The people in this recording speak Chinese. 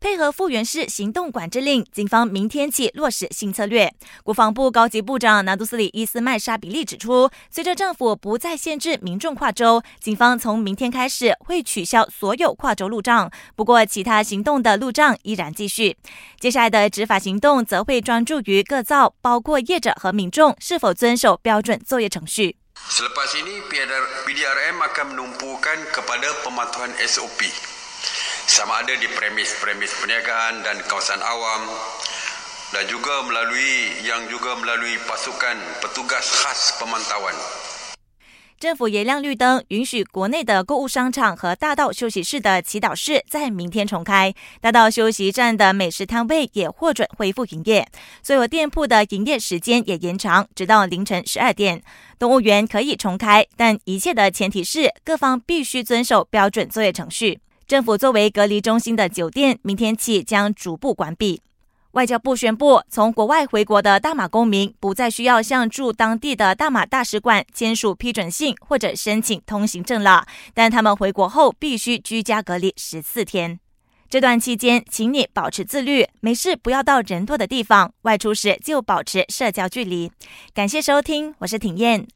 配合复原式行动管制令，警方明天起落实新策略。国防部高级部长拿杜斯里伊斯麦沙比利指出，随着政府不再限制民众跨州，警方从明天开始会取消所有跨州路障。不过，其他行动的路障依然继续。接下来的执法行动则会专注于各造，包括业者和民众是否遵守标准作业程序。Sama ada di premis-premis perniagaan dan kawasan awam dan juga melalui yang juga melalui pasukan petugas khas pemantauan. 政府也亮绿灯，允许国内的购物商场和大道休息室的祈祷室在明天重开。大道休息站的美食摊位也获准恢复营业。所有店铺的营业时间也延长，直到凌晨十二点。动物园可以重开，但一切的前提是各方必须遵守标准作业程序。政府作为隔离中心的酒店，明天起将逐步关闭。外交部宣布，从国外回国的大马公民不再需要向驻当地的大马大使馆签署批准信或者申请通行证了，但他们回国后必须居家隔离十四天。这段期间，请你保持自律，没事不要到人多的地方，外出时就保持社交距离。感谢收听，我是挺燕。